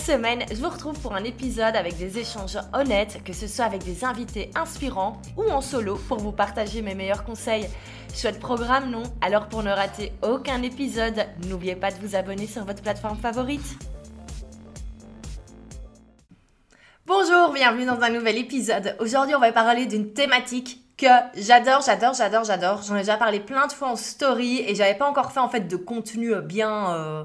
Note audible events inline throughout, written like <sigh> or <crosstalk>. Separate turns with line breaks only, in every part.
semaine, je vous retrouve pour un épisode avec des échanges honnêtes, que ce soit avec des invités inspirants ou en solo pour vous partager mes meilleurs conseils. Chouette programme, non? Alors pour ne rater aucun épisode, n'oubliez pas de vous abonner sur votre plateforme favorite. Bonjour, bienvenue dans un nouvel épisode. Aujourd'hui, on va parler d'une thématique que j'adore, j'adore, j'adore, j'adore. J'en ai déjà parlé plein de fois en story et j'avais pas encore fait en fait de contenu bien euh,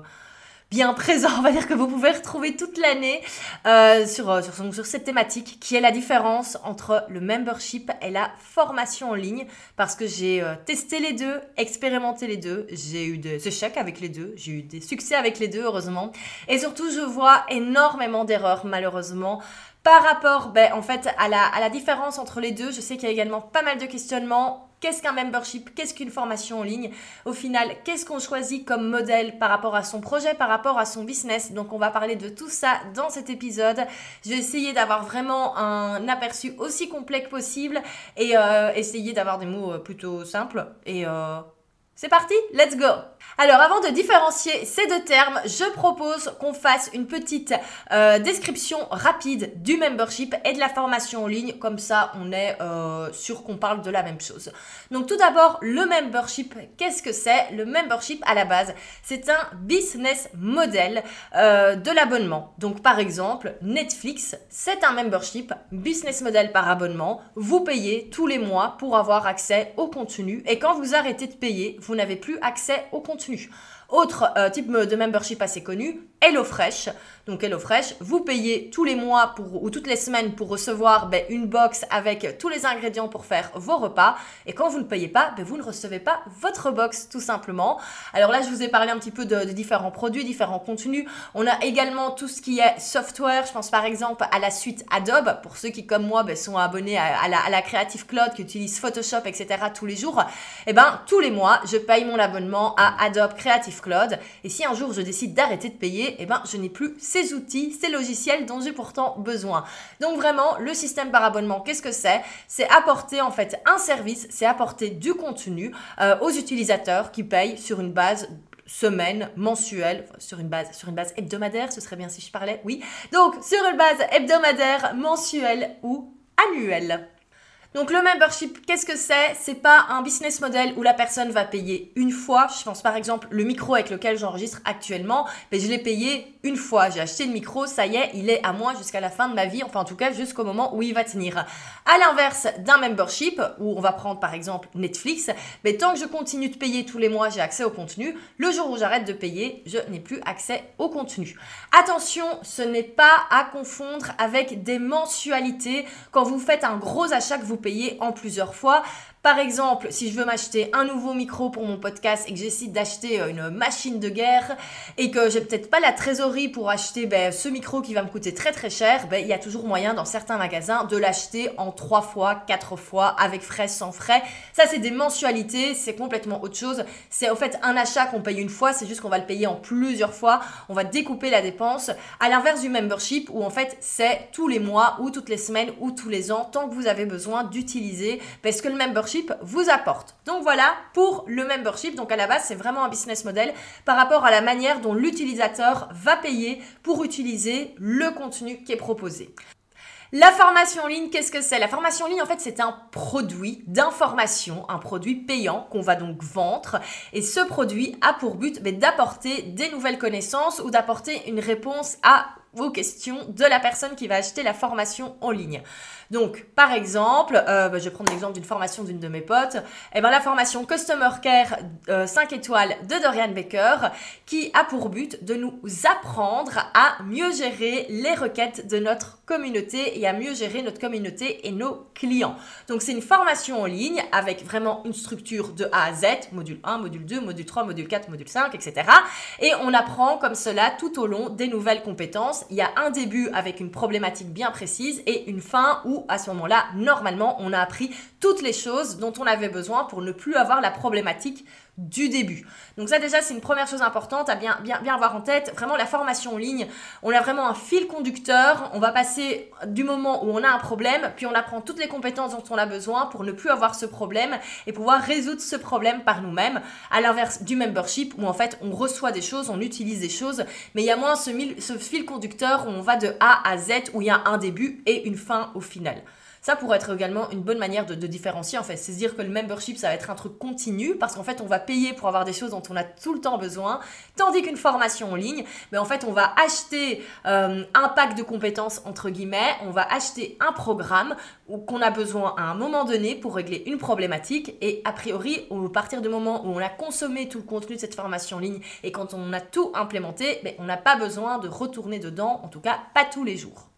bien présent, on va dire que vous pouvez retrouver toute l'année euh, sur, euh, sur, sur, cette thématique qui est la différence entre le membership et la formation en ligne. Parce que j'ai euh, testé les deux, expérimenté les deux, j'ai eu des échecs avec les deux, j'ai eu des succès avec les deux heureusement. Et surtout je vois énormément d'erreurs malheureusement par rapport ben, en fait à la, différence entre les deux. Je sais qu'il y a également pas mal de questionnements Qu'est-ce qu'un membership? Qu'est-ce qu'une formation en ligne? Au final, qu'est-ce qu'on choisit comme modèle par rapport à son projet, par rapport à son business? Donc on va parler de tout ça dans cet épisode. Je vais essayer d'avoir vraiment un aperçu aussi complet que possible et euh, essayer d'avoir des mots euh, plutôt simples. Et euh, c'est parti, let's go alors avant de différencier ces deux termes, je propose qu'on fasse une petite euh, description rapide du membership et de la formation en ligne, comme ça on est euh, sûr qu'on parle de la même chose. Donc tout d'abord, le membership, qu'est-ce que c'est? Le membership à la base, c'est un business model euh, de l'abonnement. Donc par exemple, Netflix, c'est un membership, business model par abonnement. Vous payez tous les mois pour avoir accès au contenu et quand vous arrêtez de payer, vous n'avez plus accès au contenu autre euh, type de membership assez connu, HelloFresh. Donc HelloFresh, vous payez tous les mois pour, ou toutes les semaines pour recevoir ben, une box avec tous les ingrédients pour faire vos repas. Et quand vous ne payez pas, ben, vous ne recevez pas votre box tout simplement. Alors là, je vous ai parlé un petit peu de, différents produits, différents contenus. On a également tout ce qui est software. Je pense par exemple à la suite Adobe. Pour ceux qui, comme moi, ben, sont abonnés à, la, Creative Cloud, qui utilisent Photoshop, etc. tous les jours. Et eh ben, tous les mois, je paye mon abonnement à Adobe Creative Cloud. Et si un jour je décide d'arrêter de payer, eh ben, je n'ai plus ces outils, ces logiciels dont j'ai pourtant besoin. Donc vraiment, le système par abonnement, qu'est-ce que c'est? C'est apporter en fait un service, c'est apporter du contenu euh, aux utilisateurs qui payent sur une base semaine, mensuelle, sur une base, sur une base hebdomadaire, ce serait bien si je parlais, oui. Donc sur une base hebdomadaire, mensuelle ou annuelle. Donc le membership, qu'est-ce que c'est? C'est pas un business model où la personne va payer une fois. Je pense par exemple le micro avec lequel j'enregistre actuellement, mais je l'ai payé une fois. J'ai acheté le micro, ça y est, il est à moi jusqu'à la fin de ma vie, enfin en tout cas jusqu'au moment où il va tenir. À l'inverse d'un membership où on va prendre par exemple Netflix, mais tant que je continue de payer tous les mois, j'ai accès au contenu. Le jour où j'arrête de payer, je n'ai plus accès au contenu. Attention, ce n'est pas à confondre avec des mensualités. Quand vous faites un gros achat que vous payer en plusieurs fois par exemple, si je veux m'acheter un nouveau micro pour mon podcast et que j'essaie d'acheter euh, une machine de guerre et que j'ai peut-être pas la trésorerie pour acheter ben, ce micro qui va me coûter très très cher, ben, il y a toujours moyen dans certains magasins de l'acheter en trois fois, quatre fois, avec frais, sans frais. Ça, c'est des mensualités, c'est complètement autre chose. C'est au fait un achat qu'on paye une fois, c'est juste qu'on va le payer en plusieurs fois. On va découper la dépense. À l'inverse du membership où en fait c'est tous les mois ou toutes les semaines ou tous les ans tant que vous avez besoin d'utiliser parce que le membership vous apporte. Donc voilà pour le membership. Donc à la base, c'est vraiment un business model par rapport à la manière dont l'utilisateur va payer pour utiliser le contenu qui est proposé. La formation en ligne, qu'est-ce que c'est? La formation en ligne, en fait, c'est un produit d'information, un produit payant qu'on va donc vendre. Et ce produit a pour but ben, d'apporter des nouvelles connaissances ou d'apporter une réponse à vos questions de la personne qui va acheter la formation en ligne. Donc, par exemple, euh, bah, je vais prendre l'exemple d'une formation d'une de mes potes. Eh ben, la formation Customer Care 5 euh, étoiles de Dorian Baker, qui a pour but de nous apprendre à mieux gérer les requêtes de notre communauté et à mieux gérer notre communauté et nos clients. Donc, c'est une formation en ligne avec vraiment une structure de A à Z, module 1, module 2, module 3, module 4, module 5, etc. Et on apprend comme cela tout au long des nouvelles compétences il y a un début avec une problématique bien précise et une fin où à ce moment-là, normalement, on a appris toutes les choses dont on avait besoin pour ne plus avoir la problématique du début. Donc ça déjà c'est une première chose importante à bien, bien, bien avoir en tête. Vraiment la formation en ligne, on a vraiment un fil conducteur. On va passer du moment où on a un problème, puis on apprend toutes les compétences dont on a besoin pour ne plus avoir ce problème et pouvoir résoudre ce problème par nous-mêmes. À l'inverse du membership où en fait on reçoit des choses, on utilise des choses, mais il y a moins ce, ce fil conducteur où on va de A à Z, où il y a un début et une fin au final. Ça pourrait être également une bonne manière de, différencier en fait. C'est dire que le membership, ça va être un truc continu parce qu'en fait, on va payer pour avoir des choses dont on a tout le temps besoin, tandis qu'une formation en ligne, mais en fait, on va acheter euh, un pack de compétences entre guillemets, on va acheter un programme qu'on a besoin à un moment donné pour régler une problématique et a priori, au partir du moment où on a consommé tout le contenu de cette formation en ligne et quand on a tout implémenté, ben, on n'a pas besoin de retourner dedans, en tout cas pas tous les jours.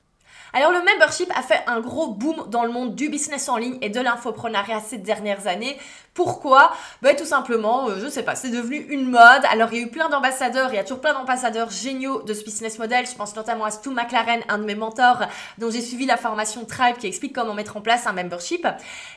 Alors le membership a fait un gros boom dans le monde du business en ligne et de l'infoprenariat ces dernières années. Pourquoi? Ben tout simplement, euh, je sais pas, c'est devenu une mode. Alors il y a eu plein d'ambassadeurs, il y a toujours plein d'ambassadeurs géniaux de ce business model. Je pense notamment à Stu McLaren, un de mes mentors, dont j'ai suivi la formation Tribe qui explique comment mettre en place un membership.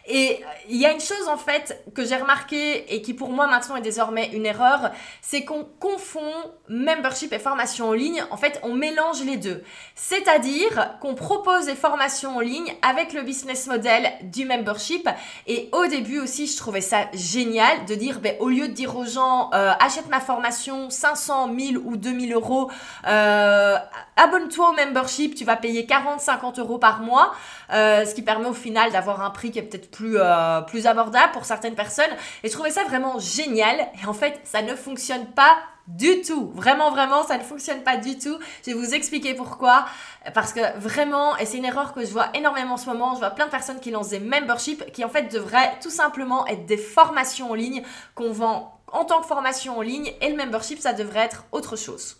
Et il y a une chose en fait que j'ai remarqué et qui pour moi maintenant est désormais une erreur, c'est qu'on confond membership et formation en ligne. En fait, on mélange les deux. C'est-à-dire qu'on propose des formations en ligne avec le business model du membership. Et au début aussi, je trouvais ça génial de dire, ben, au lieu de dire aux gens, euh, achète ma formation 500, 1000 ou 2000 euros, euh, abonne-toi au membership, tu vas payer 40, 50 euros par mois, euh, ce qui permet au final d'avoir un prix qui est peut-être plus, plus abordable pour certaines personnes. Et je trouvais ça vraiment génial. Et en fait, ça ne fonctionne pas du tout. Vraiment, vraiment, ça ne fonctionne pas du tout. Je vais vous expliquer pourquoi. Parce que vraiment, et c'est une erreur que je vois énormément en ce moment, je vois plein de personnes qui lancent des memberships qui en fait devraient tout simplement être des formations en ligne qu'on vend en tant que formation en ligne et le membership, ça devrait être autre chose.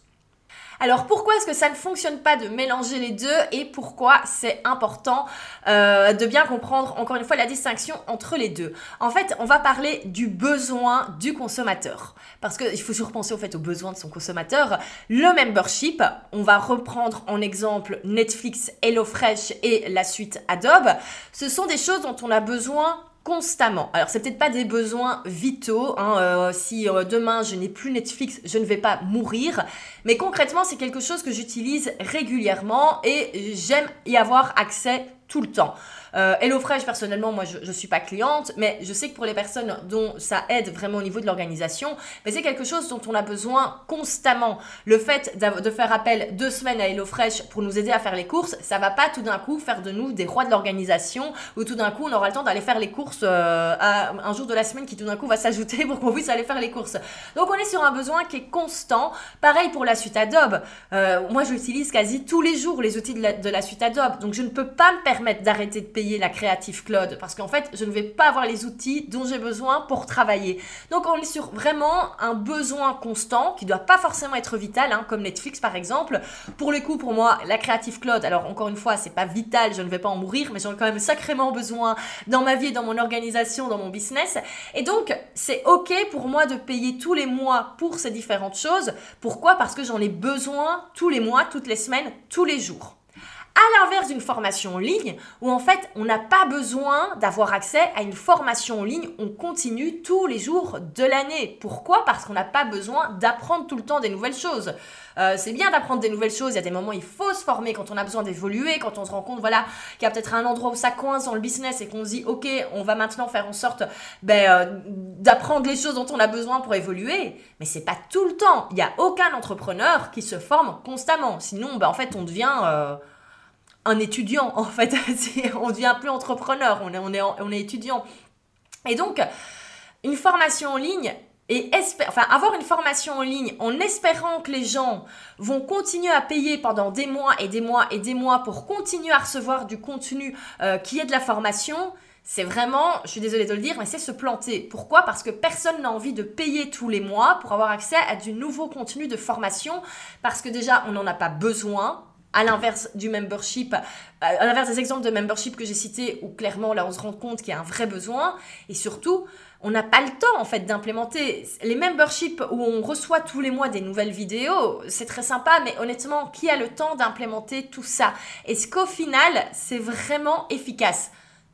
Alors pourquoi est-ce que ça ne fonctionne pas de mélanger les deux et pourquoi c'est important euh, de bien comprendre encore une fois la distinction entre les deux? En fait, on va parler du besoin du consommateur parce qu'il faut toujours penser au fait aux besoins de son consommateur. Le membership, on va reprendre en exemple Netflix, HelloFresh et la suite Adobe. Ce sont des choses dont on a besoin constamment. Alors c'est peut-être pas des besoins vitaux. Hein, euh, si euh, demain je n'ai plus Netflix, je ne vais pas mourir. Mais concrètement, c'est quelque chose que j'utilise régulièrement et j'aime y avoir accès tout le temps. Euh, HelloFresh, personnellement, moi, je ne suis pas cliente, mais je sais que pour les personnes dont ça aide vraiment au niveau de l'organisation, c'est quelque chose dont on a besoin constamment. Le fait de faire appel deux semaines à HelloFresh pour nous aider à faire les courses, ça va pas tout d'un coup faire de nous des rois de l'organisation, ou tout d'un coup on aura le temps d'aller faire les courses euh, à un jour de la semaine qui tout d'un coup va s'ajouter <laughs> pour qu'on puisse aller faire les courses. Donc on est sur un besoin qui est constant. Pareil pour la suite Adobe. Euh, moi, j'utilise quasi tous les jours les outils de la, de la suite Adobe, donc je ne peux pas me permettre d'arrêter de payer la Creative Cloud parce qu'en fait, je ne vais pas avoir les outils dont j'ai besoin pour travailler. Donc, on est sur vraiment un besoin constant qui doit pas forcément être vital, hein, comme Netflix par exemple. Pour le coup, pour moi, la Creative Cloud, alors encore une fois, c'est pas vital, je ne vais pas en mourir, mais j'en ai quand même sacrément besoin dans ma vie, dans mon organisation, dans mon business. Et donc, c'est ok pour moi de payer tous les mois pour ces différentes choses. Pourquoi? Parce que j'en ai besoin tous les mois, toutes les semaines, tous les jours. À l'inverse d'une formation en ligne, où en fait, on n'a pas besoin d'avoir accès à une formation en ligne, on continue tous les jours de l'année. Pourquoi? Parce qu'on n'a pas besoin d'apprendre tout le temps des nouvelles choses. Euh, c'est bien d'apprendre des nouvelles choses, il y a des moments où il faut se former quand on a besoin d'évoluer, quand on se rend compte voilà, qu'il y a peut-être un endroit où ça coince dans le business et qu'on se dit ok, on va maintenant faire en sorte ben, euh, d'apprendre les choses dont on a besoin pour évoluer. Mais c'est pas tout le temps. Il n'y a aucun entrepreneur qui se forme constamment. Sinon, ben, en fait, on devient... Euh, un étudiant <laughs> en fait. on ne devient plus entrepreneur, on est, on est, on est étudiant. Et donc, une formation en ligne, et enfin, avoir une formation en ligne en espérant que les gens vont continuer à payer pendant des mois et des mois et des mois pour continuer à recevoir du contenu euh, qui est de la formation, c'est vraiment, je suis désolée de le dire, mais c'est se planter. Pourquoi? Parce que personne n'a envie de payer tous les mois pour avoir accès à du nouveau contenu de formation, parce que déjà, on n'en a pas besoin, À l'inverse du membership, à l'inverse des exemples de membership que j'ai cités, où clairement là on se rend compte qu'il y a un vrai besoin, et surtout, on n'a pas le temps en fait d'implémenter. Les memberships où on reçoit tous les mois des nouvelles vidéos, c'est très sympa, mais honnêtement, qui a le temps d'implémenter tout ça? Est-ce qu'au final, c'est vraiment efficace?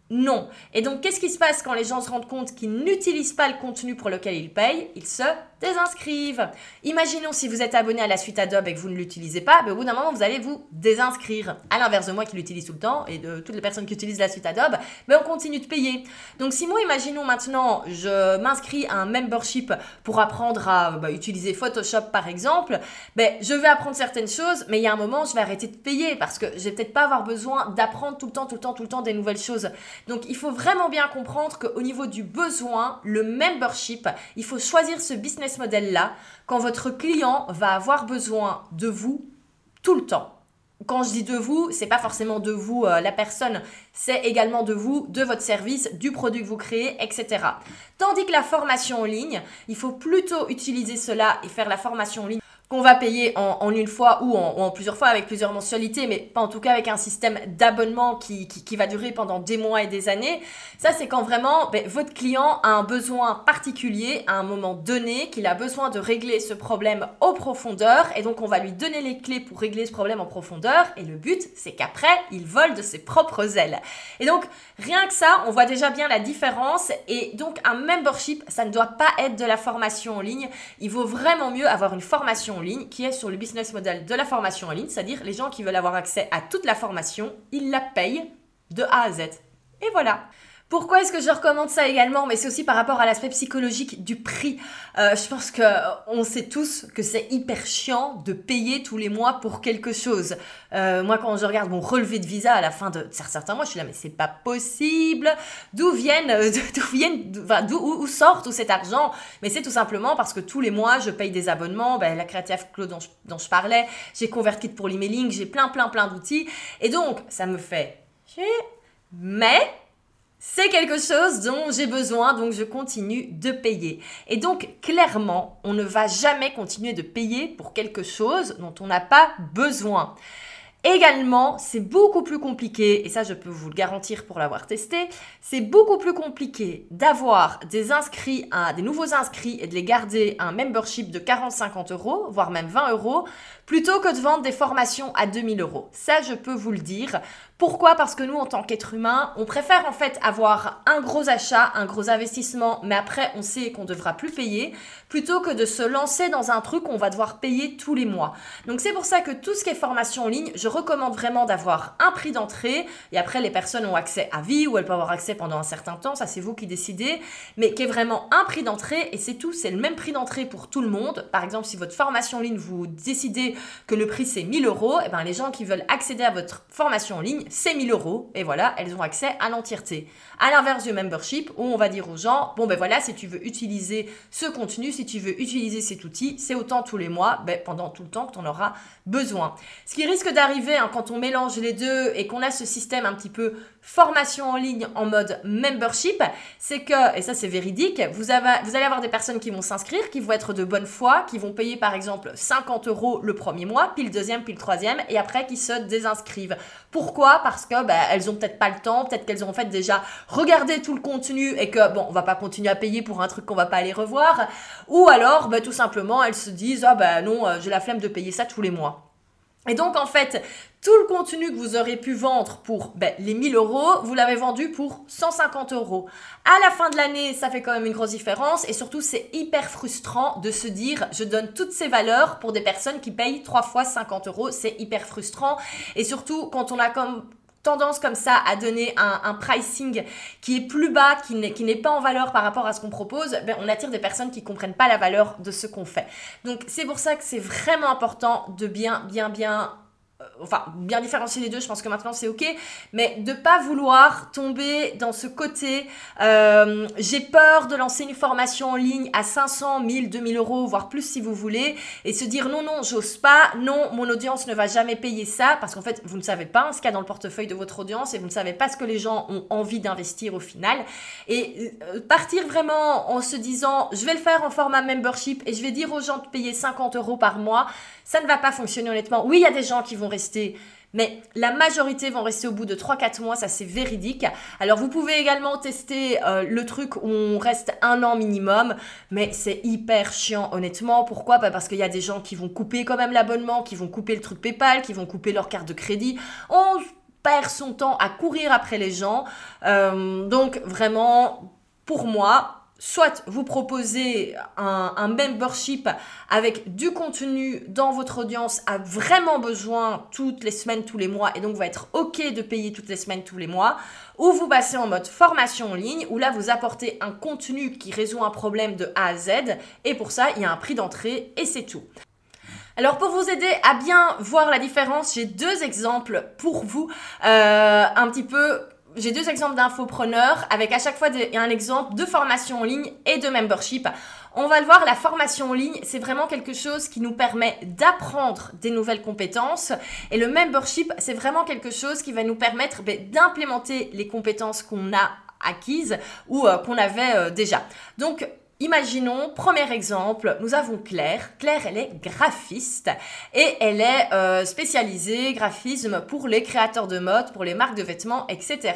Non. Et donc, qu'est-ce qui se passe quand les gens se rendent compte qu'ils n'utilisent pas le contenu pour lequel ils payent? Ils se désinscrivent. Imaginons si vous êtes abonné à la suite Adobe et que vous ne l'utilisez pas, ben, au bout d'un moment, vous allez vous désinscrire. À l'inverse de moi qui l'utilise tout le temps et de toutes les personnes qui utilisent la suite Adobe, ben, on continue de payer. Donc, si moi, imaginons maintenant, je m'inscris à un membership pour apprendre à ben, utiliser Photoshop par exemple, ben, je vais apprendre certaines choses, mais il y a un moment, je vais arrêter de payer parce que je vais peut-être pas avoir besoin d'apprendre tout le temps, tout le temps, tout le temps des nouvelles choses. Donc il faut vraiment bien comprendre qu'au niveau du besoin, le membership, il faut choisir ce business model-là quand votre client va avoir besoin de vous tout le temps. Quand je dis de vous, c'est pas forcément de vous euh, la personne, c'est également de vous, de votre service, du produit que vous créez, etc. Tandis que la formation en ligne, il faut plutôt utiliser cela et faire la formation en ligne qu'on va payer en, une fois ou en, plusieurs fois avec plusieurs mensualités, mais pas en tout cas avec un système d'abonnement qui, qui, va durer pendant des mois et des années. Ça, c'est quand vraiment ben, votre client a un besoin particulier à un moment donné, qu'il a besoin de régler ce problème en profondeur, et donc on va lui donner les clés pour régler ce problème en profondeur, et le but, c'est qu'après, il vole de ses propres ailes. Et donc, rien que ça, on voit déjà bien la différence, et donc un membership, ça ne doit pas être de la formation en ligne, il vaut vraiment mieux avoir une formation ligne qui est sur le business model de la formation en ligne, c'est-à-dire les gens qui veulent avoir accès à toute la formation, ils la payent de A à Z. Et voilà. Pourquoi est-ce que je recommande ça également? Mais c'est aussi par rapport à l'aspect psychologique du prix. Euh, je pense que on sait tous que c'est hyper chiant de payer tous les mois pour quelque chose. Euh, moi, quand je regarde mon relevé de visa à la fin de certains mois, je suis là, mais c'est pas possible. D'où viennent, euh, <laughs> d'où viennent, d'où où sort tout cet argent? Mais c'est tout simplement parce que tous les mois, je paye des abonnements. Ben, la Creative Cloud dont je, dont je parlais, j'ai converti pour l'emailing, j'ai plein, plein, plein d'outils, et donc ça me fait. Mais c'est quelque chose dont j'ai besoin, donc je continue de payer. Et donc, clairement, on ne va jamais continuer de payer pour quelque chose dont on n'a pas besoin. Également, c'est beaucoup plus compliqué, et ça je peux vous le garantir pour l'avoir testé, c'est beaucoup plus compliqué d'avoir des inscrits, des nouveaux inscrits et de les garder un membership de 40-50 euros, voire même 20 euros, plutôt que de vendre des formations à 2000 euros. Ça, je peux vous le dire. Pourquoi? Parce que nous, en tant qu'être humain, on préfère en fait avoir un gros achat, un gros investissement, mais après, on sait qu'on devra plus payer, plutôt que de se lancer dans un truc qu'on va devoir payer tous les mois. Donc c'est pour ça que tout ce qui est formation en ligne, je recommande vraiment d'avoir un prix d'entrée, et après, les personnes ont accès à vie, ou elles peuvent avoir accès pendant un certain temps, ça c'est vous qui décidez, mais qui est vraiment un prix d'entrée, et c'est tout, c'est le même prix d'entrée pour tout le monde. Par exemple, si votre formation en ligne, vous décidez que le prix c'est 1000 euros, et eh ben les gens qui veulent accéder à votre formation en ligne, c'est 1000 euros, et voilà, elles ont accès à l'entièreté. À l'inverse du membership, où on va dire aux gens, bon ben voilà, si tu veux utiliser ce contenu, si tu veux utiliser cet outil, c'est autant tous les mois, ben, pendant tout le temps que tu en auras besoin. Ce qui risque d'arriver hein, quand on mélange les deux et qu'on a ce système un petit peu formation en ligne en mode membership, c'est que, et ça c'est véridique, vous, avez, vous allez avoir des personnes qui vont s'inscrire, qui vont être de bonne foi, qui vont payer par exemple 50 euros le premier mois, puis le deuxième, puis le troisième, et après qui se désinscrivent. Pourquoi? Parce que ben, elles ont peut-être pas le temps, peut-être qu'elles ont en fait déjà regardé tout le contenu et que bon, on va pas continuer à payer pour un truc qu'on va pas aller revoir, ou alors ben, tout simplement elles se disent ah ben non, euh, j'ai la flemme de payer ça tous les mois. Et donc, en fait, tout le contenu que vous aurez pu vendre pour ben, les 1000 euros, vous l'avez vendu pour 150 euros. À la fin de l'année, ça fait quand même une grosse différence et surtout, c'est hyper frustrant de se dire, je donne toutes ces valeurs pour des personnes qui payent 3 fois 50 euros. C'est hyper frustrant et surtout quand on a comme tendance comme ça à donner un, pricing qui est plus bas, qui n'est pas en valeur par rapport à ce qu'on propose, ben on attire des personnes qui comprennent pas la valeur de ce qu'on fait. Donc c'est pour ça que c'est vraiment important de bien, bien, bien enfin bien différencier les deux, je pense que maintenant c'est ok, mais de pas vouloir tomber dans ce côté, euh, j'ai peur de lancer une formation en ligne à 500, 1000, 2000 euros, voire plus si vous voulez, et se dire non, non, j'ose pas, non, mon audience ne va jamais payer ça, parce qu'en fait, vous ne savez pas ce qu'il y a dans le portefeuille de votre audience, et vous ne savez pas ce que les gens ont envie d'investir au final, et euh, partir vraiment en se disant, je vais le faire en format membership, et je vais dire aux gens de payer 50 euros par mois, ça ne va pas fonctionner honnêtement. Oui, il y a des gens qui vont rester mais la majorité vont rester au bout de 3-4 mois, ça c'est véridique. Alors vous pouvez également tester euh, le truc où on reste un an minimum, mais c'est hyper chiant honnêtement. Pourquoi? Parce qu'il y a des gens qui vont couper quand même l'abonnement, qui vont couper le truc PayPal, qui vont couper leur carte de crédit. On perd son temps à courir après les gens. Euh, donc vraiment, pour moi, soit vous proposez un, membership avec du contenu dans votre audience a vraiment besoin toutes les semaines, tous les mois, et donc va être OK de payer toutes les semaines, tous les mois, ou vous passez en mode formation en ligne, où là vous apportez un contenu qui résout un problème de A à Z, et pour ça il y a un prix d'entrée, et c'est tout. Alors pour vous aider à bien voir la différence, j'ai deux exemples pour vous, euh, un petit peu j'ai deux exemples d'infopreneurs avec à chaque fois un exemple de formation en ligne et de membership. On va le voir, la formation en ligne, c'est vraiment quelque chose qui nous permet d'apprendre des nouvelles compétences. Et le membership, c'est vraiment quelque chose qui va nous permettre ben, d'implémenter les compétences qu'on a acquises ou euh, qu'on avait euh, déjà. Donc, Imaginons, premier exemple, nous avons Claire. Claire, elle est graphiste et elle est euh, spécialisée graphisme pour les créateurs de mode, pour les marques de vêtements, etc.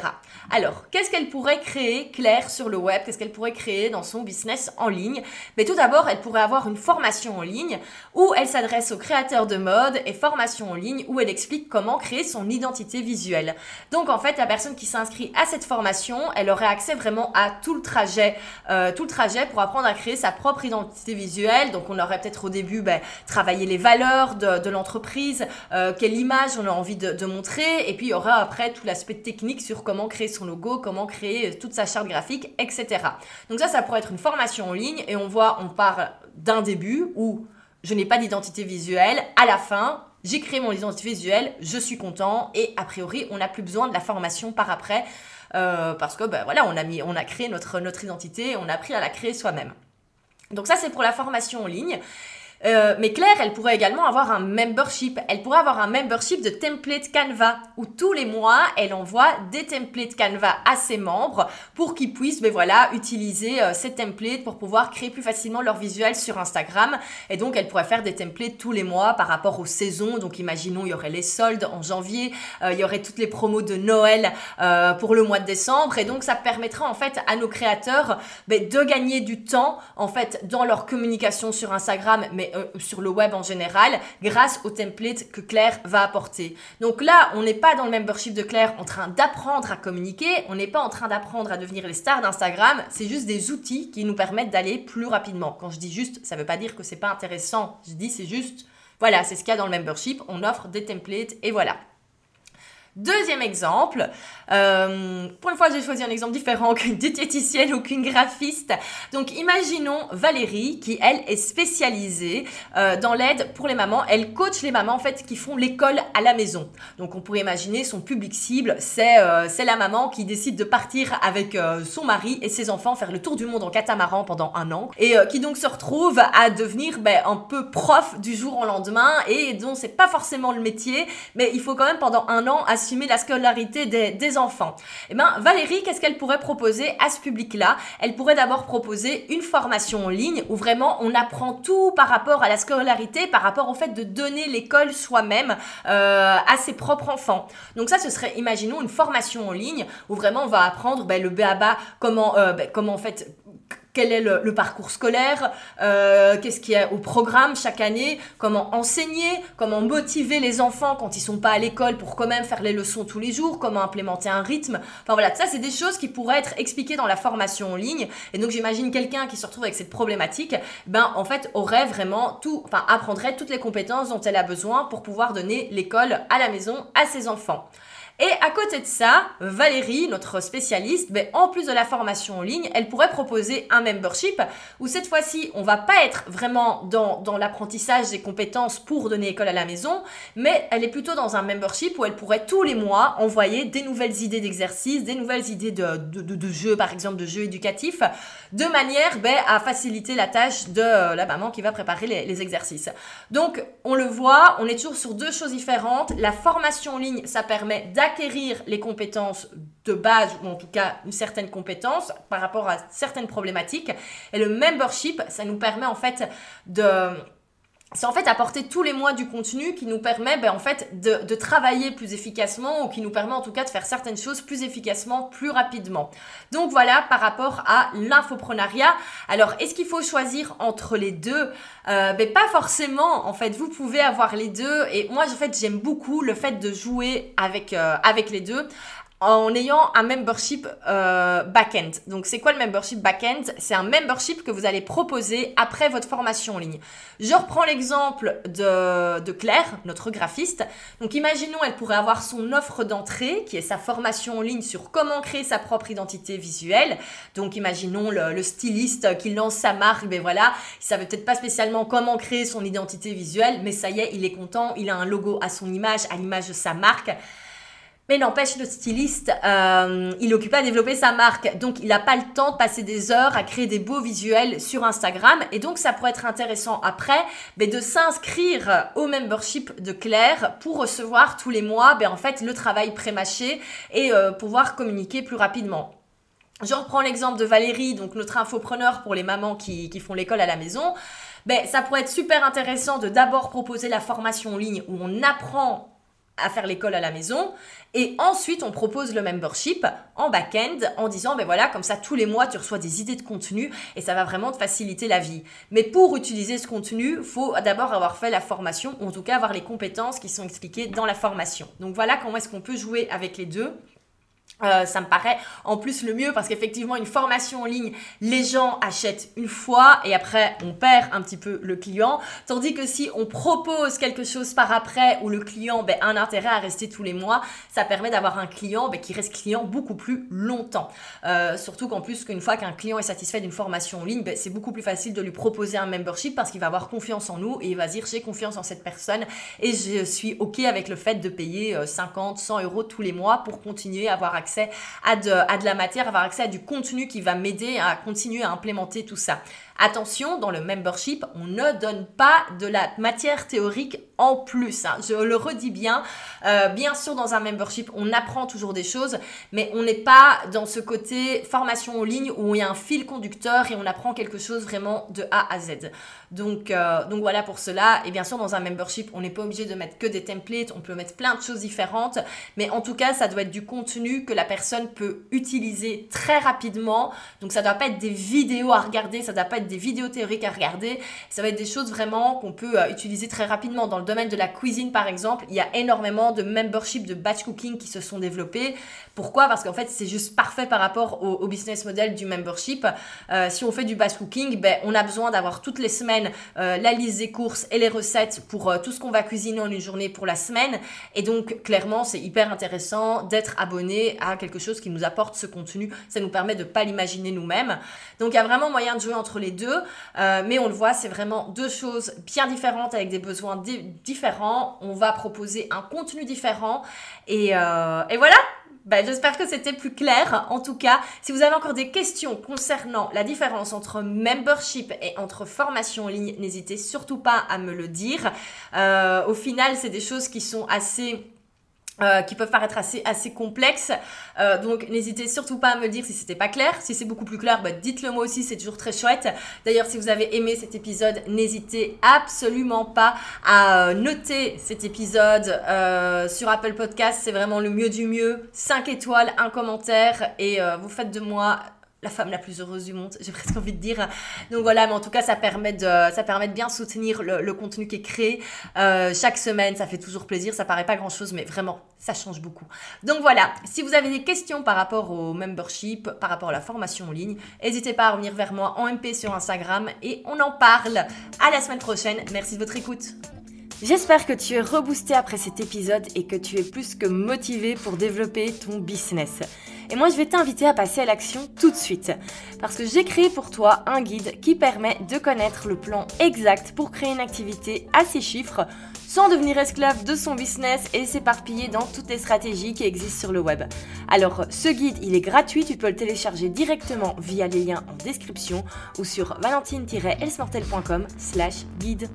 Alors, qu'est-ce qu'elle pourrait créer, Claire, sur le web? Qu'est-ce qu'elle pourrait créer dans son business en ligne? Mais tout d'abord, elle pourrait avoir une formation en ligne où elle s'adresse aux créateurs de mode et formation en ligne où elle explique comment créer son identité visuelle. Donc, en fait, la personne qui s'inscrit à cette formation, elle aurait accès vraiment à tout le trajet, euh, tout le trajet pour à créer sa propre identité visuelle. Donc on aurait peut-être au début ben, travaillé les valeurs de, l'entreprise, euh, quelle image on a envie de, montrer, et puis il y aura après tout l'aspect technique sur comment créer son logo, comment créer toute sa charte graphique, etc. Donc ça, ça pourrait être une formation en ligne, et on voit, on part d'un début où je n'ai pas d'identité visuelle, à la fin, j'ai créé mon identité visuelle, je suis content, et a priori, on n'a plus besoin de la formation par après. Euh, parce que ben, voilà, on a, mis, créé notre, notre identité, on a appris à la créer soi-même. Donc ça, c'est pour la formation en ligne. Euh, mais Claire, elle pourrait également avoir un membership. Elle pourrait avoir un membership de template Canva où tous les mois, elle envoie des templates Canva à ses membres pour qu'ils puissent, ben voilà, utiliser euh, ces templates pour pouvoir créer plus facilement leur visuel sur Instagram. Et donc, elle pourrait faire des templates tous les mois par rapport aux saisons. Donc, imaginons, il y aurait les soldes en janvier, euh, il y aurait toutes les promos de Noël pour le mois de décembre. Et donc, ça permettra en fait à nos créateurs ben, de gagner du temps en fait dans leur communication sur Instagram, mais euh, sur le web en général grâce au template que Claire va apporter. Donc là, on n'est pas dans le membership de Claire en train d'apprendre à communiquer, on n'est pas en train d'apprendre à devenir les stars d'Instagram, c'est juste des outils qui nous permettent d'aller plus rapidement. Quand je dis juste, ça ne veut pas dire que c'est pas intéressant, je dis c'est juste voilà, c'est ce qu'il y a dans le membership, on offre des templates et voilà. Deuxième exemple, euh, pour une fois j'ai choisi un exemple différent qu'une diététicienne ou qu'une graphiste. Donc imaginons Valérie qui elle est spécialisée euh, dans l'aide pour les mamans. Elle coach les mamans en fait qui font l'école à la maison. Donc on pourrait imaginer son public cible, c'est euh, la maman qui décide de partir avec son mari et ses enfants faire le tour du monde en catamaran pendant un an et qui donc se retrouve à devenir ben, un peu prof du jour au lendemain et dont c'est pas forcément le métier, mais il faut quand même pendant un an assumer la scolarité des, enfants. Eh bien, Valérie, qu'est-ce qu'elle pourrait proposer à ce public-là? Elle pourrait d'abord proposer une formation en ligne où vraiment on apprend tout par rapport à la scolarité, par rapport au fait de donner l'école soi-même euh, à ses propres enfants. Donc ça, ce serait, imaginons, une formation en ligne où vraiment on va apprendre ben, le BABA, comment, euh, ben, comment en fait quel est le, parcours scolaire, euh, qu'est-ce qu'il y a au programme chaque année, comment enseigner, comment motiver les enfants quand ils sont pas à l'école pour quand même faire les leçons tous les jours, comment implémenter un rythme. Enfin voilà, ça c'est des choses qui pourraient être expliquées dans la formation en ligne. Et donc j'imagine quelqu'un qui se retrouve avec cette problématique, ben en fait aurait vraiment tout, enfin apprendrait toutes les compétences dont elle a besoin pour pouvoir donner l'école à la maison à ses enfants. Et à côté de ça, Valérie, notre spécialiste, ben, en plus de la formation en ligne, elle pourrait proposer un membership où cette fois-ci, on va pas être vraiment dans, dans l'apprentissage des compétences pour donner école à la maison, mais elle est plutôt dans un membership où elle pourrait tous les mois envoyer des nouvelles idées d'exercice, des nouvelles idées de, de, de, jeux, par exemple de jeux éducatifs, de manière ben, à faciliter la tâche de euh, la maman qui va préparer les, les exercices. Donc, on le voit, on est toujours sur deux choses différentes. La formation en ligne, ça permet acquérir les compétences de base, ou en tout cas une certaine compétence par rapport à certaines problématiques. Et le membership, ça nous permet en fait de c'est en fait apporter tous les mois du contenu qui nous permet ben, en fait de, travailler plus efficacement ou qui nous permet en tout cas de faire certaines choses plus efficacement, plus rapidement. Donc voilà par rapport à l'infoprenariat. Alors est-ce qu'il faut choisir entre les deux? Euh, ben, Pas forcément en fait. Vous pouvez avoir les deux et moi en fait j'aime beaucoup le fait de jouer avec, euh, avec les deux en ayant un membership euh, back-end. Donc c'est quoi le membership back-end? C'est un membership que vous allez proposer après votre formation en ligne. Je reprends l'exemple de, de Claire, notre graphiste. Donc imaginons, elle pourrait avoir son offre d'entrée, qui est sa formation en ligne sur comment créer sa propre identité visuelle. Donc imaginons le, styliste qui lance sa marque, ben voilà, il savait peut-être pas spécialement comment créer son identité visuelle, mais ça y est, il est content, il a un logo à son image, à l'image de sa marque. Mais n'empêche, le styliste, euh, il occupe à développer sa marque. Donc, il n'a pas le temps de passer des heures à créer des beaux visuels sur Instagram. Et donc, ça pourrait être intéressant après mais de s'inscrire au membership de Claire pour recevoir tous les mois ben, en fait, le travail pré-mâché et euh, pouvoir communiquer plus rapidement. Je reprends l'exemple de Valérie, donc notre infopreneur pour les mamans qui, qui font l'école à la maison. Ben, ça pourrait être super intéressant de d'abord proposer la formation en ligne où on apprend à faire l'école à la maison. Et ensuite, on propose le membership en back-end en disant, ben voilà, comme ça, tous les mois, tu reçois des idées de contenu et ça va vraiment te faciliter la vie. Mais pour utiliser ce contenu, faut d'abord avoir fait la formation, ou en tout cas avoir les compétences qui sont expliquées dans la formation. Donc voilà comment est-ce qu'on peut jouer avec les deux. Euh, ça me paraît en plus le mieux parce qu'effectivement une formation en ligne, les gens achètent une fois et après on perd un petit peu le client. Tandis que si on propose quelque chose par après où le client ben, a un intérêt à rester tous les mois, ça permet d'avoir un client ben, qui reste client beaucoup plus longtemps. Euh, surtout qu'en plus qu'une fois qu'un client est satisfait d'une formation en ligne, ben, c'est beaucoup plus facile de lui proposer un membership parce qu'il va avoir confiance en nous et il va dire j'ai confiance en cette personne et je suis ok avec le fait de payer 50, euh, 100 euros tous les mois pour continuer à avoir accès à de, à de la matière, avoir accès à du contenu qui va m'aider à continuer à implémenter tout ça. Attention, dans le membership, on ne donne pas de la matière théorique en plus. Hein. Je le redis bien. Euh, bien sûr, dans un membership, on apprend toujours des choses, mais on n'est pas dans ce côté formation en ligne où il y a un fil conducteur et on apprend quelque chose vraiment de A à Z. Donc, euh, donc voilà pour cela. Et bien sûr, dans un membership, on n'est pas obligé de mettre que des templates, on peut mettre plein de choses différentes, mais en tout cas, ça doit être du contenu que la personne peut utiliser très rapidement. Donc ça doit pas être des vidéos à regarder, ça doit pas être des vidéos théoriques à regarder. Ça va être des choses vraiment qu'on peut euh, utiliser très rapidement. Dans le domaine de la cuisine, par exemple, il y a énormément de membership de batch cooking qui se sont développés. Pourquoi? Parce qu'en fait, c'est juste parfait par rapport au, business model du membership. Euh, si on fait du batch cooking, ben, on a besoin d'avoir toutes les semaines euh, la liste des courses et les recettes pour tout ce qu'on va cuisiner en une journée pour la semaine. Et donc, clairement, c'est hyper intéressant d'être abonné à quelque chose qui nous apporte ce contenu. Ça nous permet de pas l'imaginer nous-mêmes. Donc, il y a vraiment moyen de jouer entre les deux euh, mais on le voit, c'est vraiment deux choses bien différentes avec des besoins différents. On va proposer un contenu différent. Et, euh, voilà, ben, J'espère que c'était plus clair. En tout cas, si vous avez encore des questions concernant la différence entre membership et entre formation en ligne, n'hésitez surtout pas à me le dire. Euh, au final, c'est des choses qui sont assez euh, qui peuvent paraître assez, assez complexes. Euh, donc n'hésitez surtout pas à me dire si c'était pas clair. Si c'est beaucoup plus clair, bah, dites-le moi aussi, c'est toujours très chouette. D'ailleurs, si vous avez aimé cet épisode, n'hésitez absolument pas à euh, noter cet épisode sur Apple Podcast. C'est vraiment le mieux du mieux. 5 étoiles, un commentaire et vous faites de moi la femme la plus heureuse du monde, <laughs> j'ai presque envie de dire. Donc voilà, mais en tout cas, ça permet de, ça permet de bien soutenir le, contenu qui est créé euh, chaque semaine. Ça fait toujours plaisir. Ça paraît pas grand chose, mais vraiment, ça change beaucoup. Donc voilà, si vous avez des questions par rapport au membership, par rapport à la formation en ligne, n'hésitez pas à revenir vers moi en MP sur Instagram et on en parle. À la semaine prochaine. Merci de votre écoute. J'espère que tu es reboosté après cet épisode et que tu es plus que motivé pour développer ton business. Et moi, je vais t'inviter à passer à l'action tout de suite. Parce que j'ai créé pour toi un guide qui permet de connaître le plan exact pour créer une activité à ses chiffres sans devenir esclave de son business et s'éparpiller dans toutes les stratégies qui existent sur le web. Alors, ce guide, il est gratuit, tu peux le télécharger directement via les liens en description ou sur valentine-elsmortel.com slash guide.